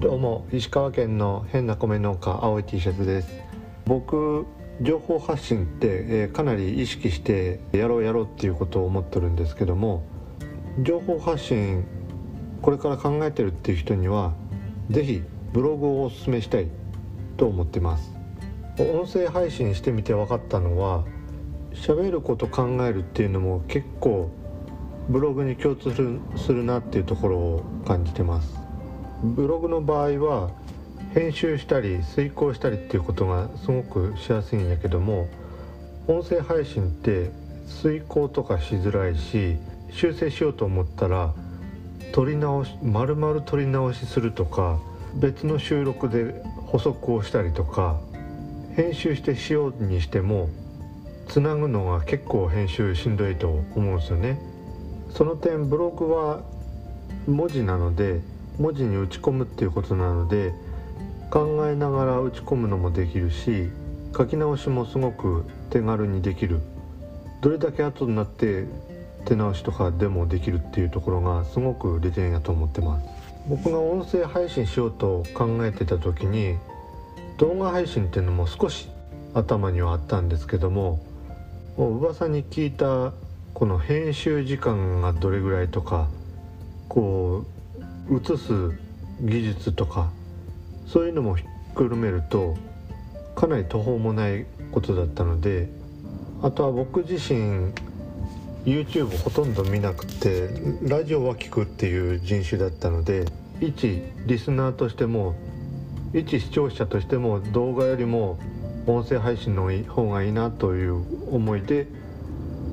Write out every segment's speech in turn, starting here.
どうも石川県の変な米農家青い T シャツです。僕情報発信って、えー、かなり意識してやろうやろうっていうことを思ってるんですけども情報発信これから考えてるっていう人には是非ブログをおすすめしたいと思ってます。音声配信してみて分かったのは喋ること考えるっていうのも結構ブログに共通するなっていうところを感じてます。ブログの場合は編集したり遂行したりっていうことがすごくしやすいんやけども音声配信って遂行とかしづらいし修正しようと思ったら撮り直し丸々撮り直しするとか別の収録で補足をしたりとか編集してしようにしてもつなぐのが結構編集しんどいと思うんですよね。その点ブログは文字なので文字に打ち込むっていうことなので考えながら打ち込むのもできるし書き直しもすごく手軽にできる。どれだけ後になって手直しとかでもできるっていうところがすごく利点やと思ってます。僕が音声配信しようと考えてた時に動画配信っていうのも少し頭にはあったんですけどももう噂に聞いたこの編集時間がどれぐらいとかこう映す技術とかそういうのもひっくるめるとかなり途方もないことだったのであとは僕自身 YouTube ほとんど見なくてラジオは聞くっていう人種だったので一リスナーとしても一視聴者としても動画よりも音声配信の方がいいなという思いで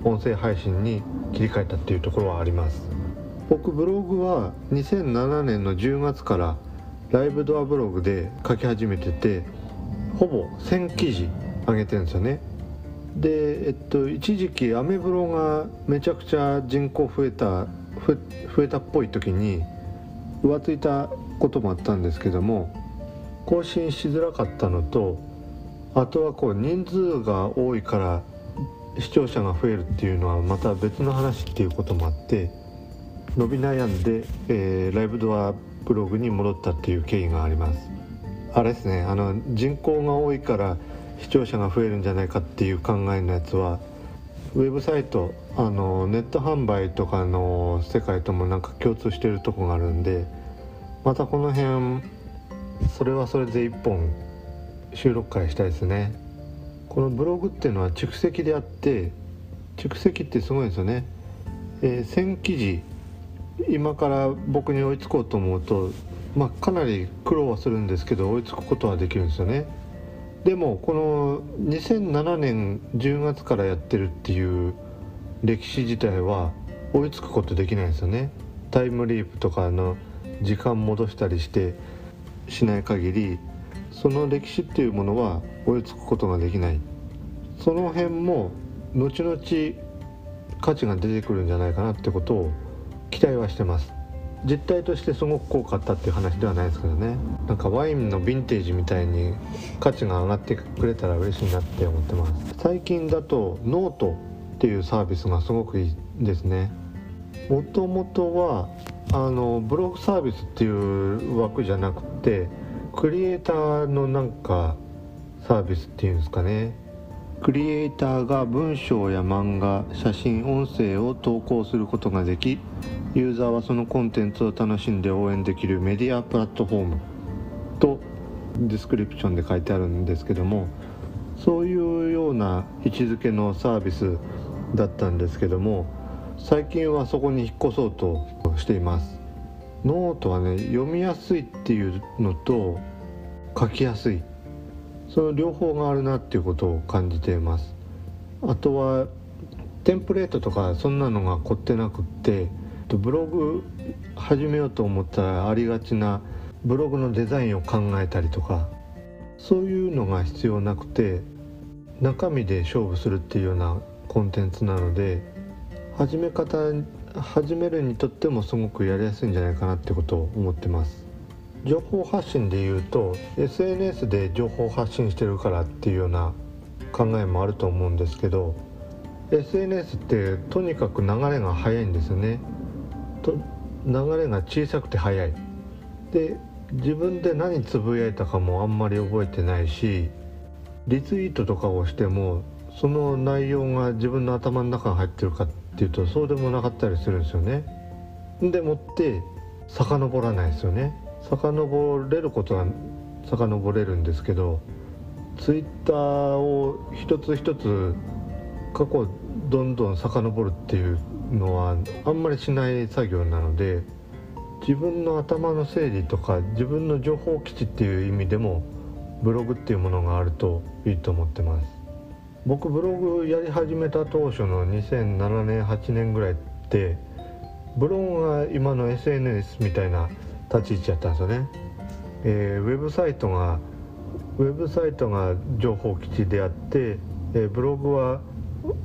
音声配信に切り替えたっていうところはあります。僕ブログは2007年の10月からライブドアブログで書き始めててほぼ1000記事上げてるんですよね。でえっと一時期アメブロがめちゃくちゃ人口増えた増えたっぽい時に浮ついたこともあったんですけども更新しづらかったのとあとはこう人数が多いから視聴者が増えるっていうのはまた別の話っていうこともあって伸び悩んで、えー、ライブドアブログに戻ったっていう経緯があります。あれですね。あの人口が多いから視聴者が増えるんじゃないかっていう考えのやつはウェブサイトあのネット販売とかの世界ともなんか共通してるとこがあるんでまたこの辺それはそれで一本収録会したいですね。このブログっていうのは蓄積であって蓄積ってすごいですよね、えー、1000記事今から僕に追いつこうと思うと、まあ、かなり苦労はするんですけど追いつくことはできるんですよね。でもこの2007年10月からやってるっていう歴史自体は追いつくことできないんですよね。タイムリープとかの時間戻したりしてしない限りその歴史っていうものは追いつくことができない。その辺も後々価値が出てくるんじゃないかなってことを期待はしてます。実態としてすごく高かったっていう話ではないですけどね。なんかワインのヴィンテージみたいに価値が上がってくれたら嬉しいなって思ってます。最近だとノートっていうサービスがすごくいいですね。もともとはあのブログサービスっていう枠じゃなくてクリエイターのなんかサービスっていうんですかね。クリエイターが文章や漫画写真音声を投稿することができユーザーはそのコンテンツを楽しんで応援できるメディアプラットフォームとディスクリプションで書いてあるんですけどもそういうような位置づけのサービスだったんですけども最近はそこに引っ越そうとしています。ノートはね読みやすいっていうのと書きやすい。その両方があるなっていうことを感じています。あとはテンプレートとかそんなのが凝ってなくってとブログ始めようと思ったらありがちなブログのデザインを考えたりとかそういうのが必要なくて中身で勝負するっていうようなコンテンツなので始め方始めるにとってもすごくやりやすいんじゃないかなってことを思ってます。情報発信でいうと SNS で情報発信してるからっていうような考えもあると思うんですけど SNS ってとにかく流れが速いんですよね。と流れが小さくて速いで自分で何つぶやいたかもあんまり覚えてないしリツイートとかをしてもその内容が自分の頭の中に入ってるかっていうとそうでもなかったりするんですよね。でもって遡らないですよね。遡れることは遡れるんですけどツイッターを一つ一つ過去どんどん遡るっていうのはあんまりしない作業なので自分の頭の整理とか自分の情報基地っていう意味でもブログっていうものがあるといいと思ってます。僕ブログやり始めた当初の2007年8年ぐらいってブログが今の SNS みたいな立ち位置やったんですよね、えー、ウェブサイトがウェブサイトが情報基地であって、えー、ブログは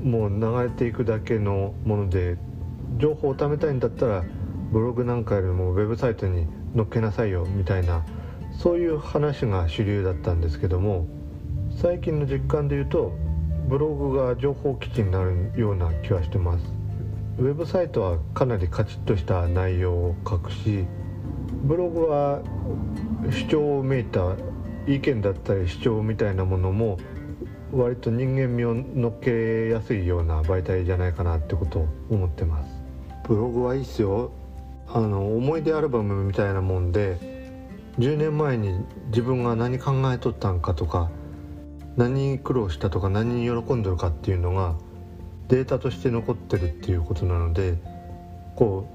もう流れていくだけのもので情報を貯めたいんだったらブログなんかよりもウェブサイトに載っけなさいよみたいなそういう話が主流だったんですけども最近の実感で言うとブログが情報基地になるような気はしてます。ウェブサイトはかなりカチッとした内容を書くしブログは主張をめいた意見だったり主張みたいなものも割と人間味を乗っけやすいような媒体じゃないかなってことを思ってます。ブログはいいっすよ。あの思い出アルバムみたいなもんで10年前に自分が何考えとったんかとか何苦労したとか何に喜んでるかっていうのがデータとして残ってるっていうことなのでこ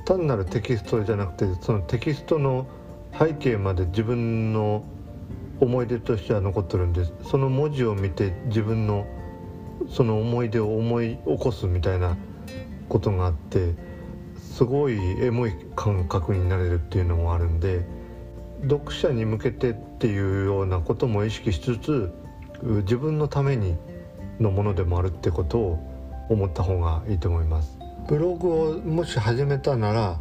う単なるテキストじゃなくてそのテキストの背景まで自分の思い出としては残ってるんですその文字を見て自分のその思い出を思い起こすみたいなことがあってすごいエモい感覚になれるっていうのもあるんで読者に向けてっていうようなことも意識しつつ自分のためにのものでもあるってことを思った方がいいと思います。ブログをもし始めたなら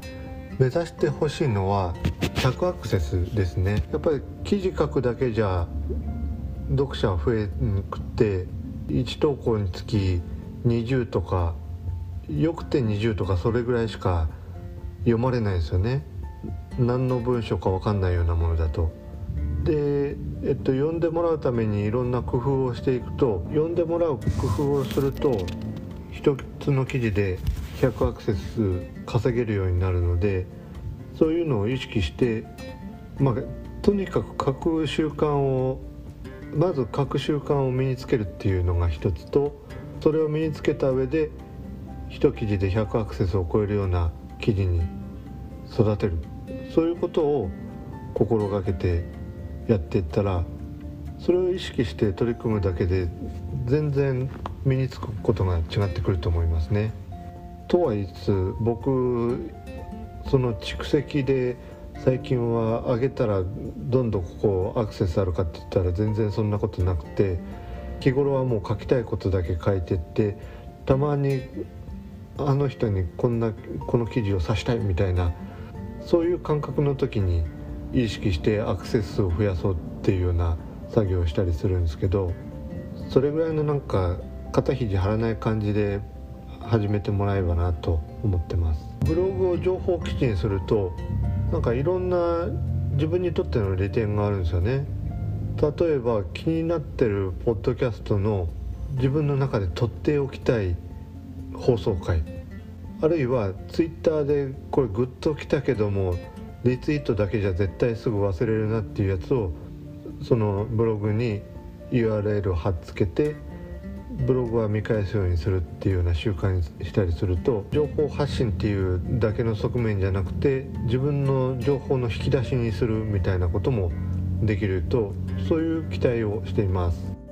目指してほしいのは100アクセスですねやっぱり記事書くだけじゃ読者は増えなくて1投稿につき20とかよくて20とかそれぐらいしか読まれないですよね何の文章か分かんないようなものだと。で、えっと、読んでもらうためにいろんな工夫をしていくと読んでもらう工夫をすると一つの記事で100アクセス稼げるようになるのでそういうのを意識して、まあ、とにかく書く習慣をまず書く習慣を身につけるっていうのが一つとそれを身につけた上で一記事で100アクセスを超えるような記事に育てるそういうことを心がけてやっていったらそれを意識して取り組むだけで全然身につくことが違ってくると思いますね。とはいつ僕その蓄積で最近は上げたらどんどんここアクセスあるかって言ったら全然そんなことなくて日頃はもう書きたいことだけ書いてってたまにあの人にこんなこの記事をさしたいみたいなそういう感覚の時に意識してアクセス数を増やそうっていうような作業をしたりするんですけどそれぐらいのなんか肩肘張らない感じで始めてもらえばなと思ってます。ブログを情報基地にするとなんかいろんな自分にとっての利点があるんですよね。例えば気になってるポッドキャストの自分の中で取っておきたい放送回。あるいはツイッターでこれグッときたけどもリツイートだけじゃ絶対すぐ忘れるなっていうやつをそのブログに URL を貼っつけてブログは見返すようにするっていうような習慣にしたりすると情報発信っていうだけの側面じゃなくて自分の情報の引き出しにするみたいなこともできるとそういう期待をしています。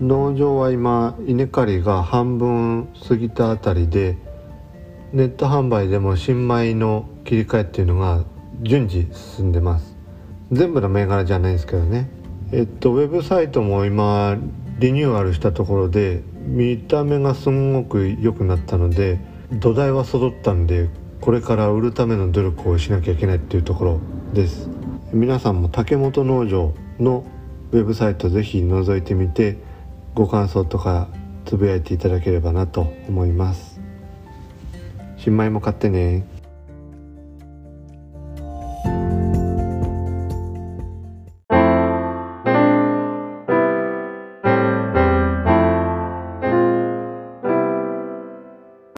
農場は今稲刈りが半分過ぎたあたりでネット販売でも新米の切り替えっていうのが順次進んでます。全部の銘柄じゃないですけどね。えっとウェブサイトも今リニューアルしたところで見た目がすんごく良くなったので土台は育ったんでこれから売るための努力をしなきゃいけないっていうところです。皆さんも竹本農場のウェブサイトぜひ覗いてみてご感想とかつぶやいていただければなと思います。新米も買ってね。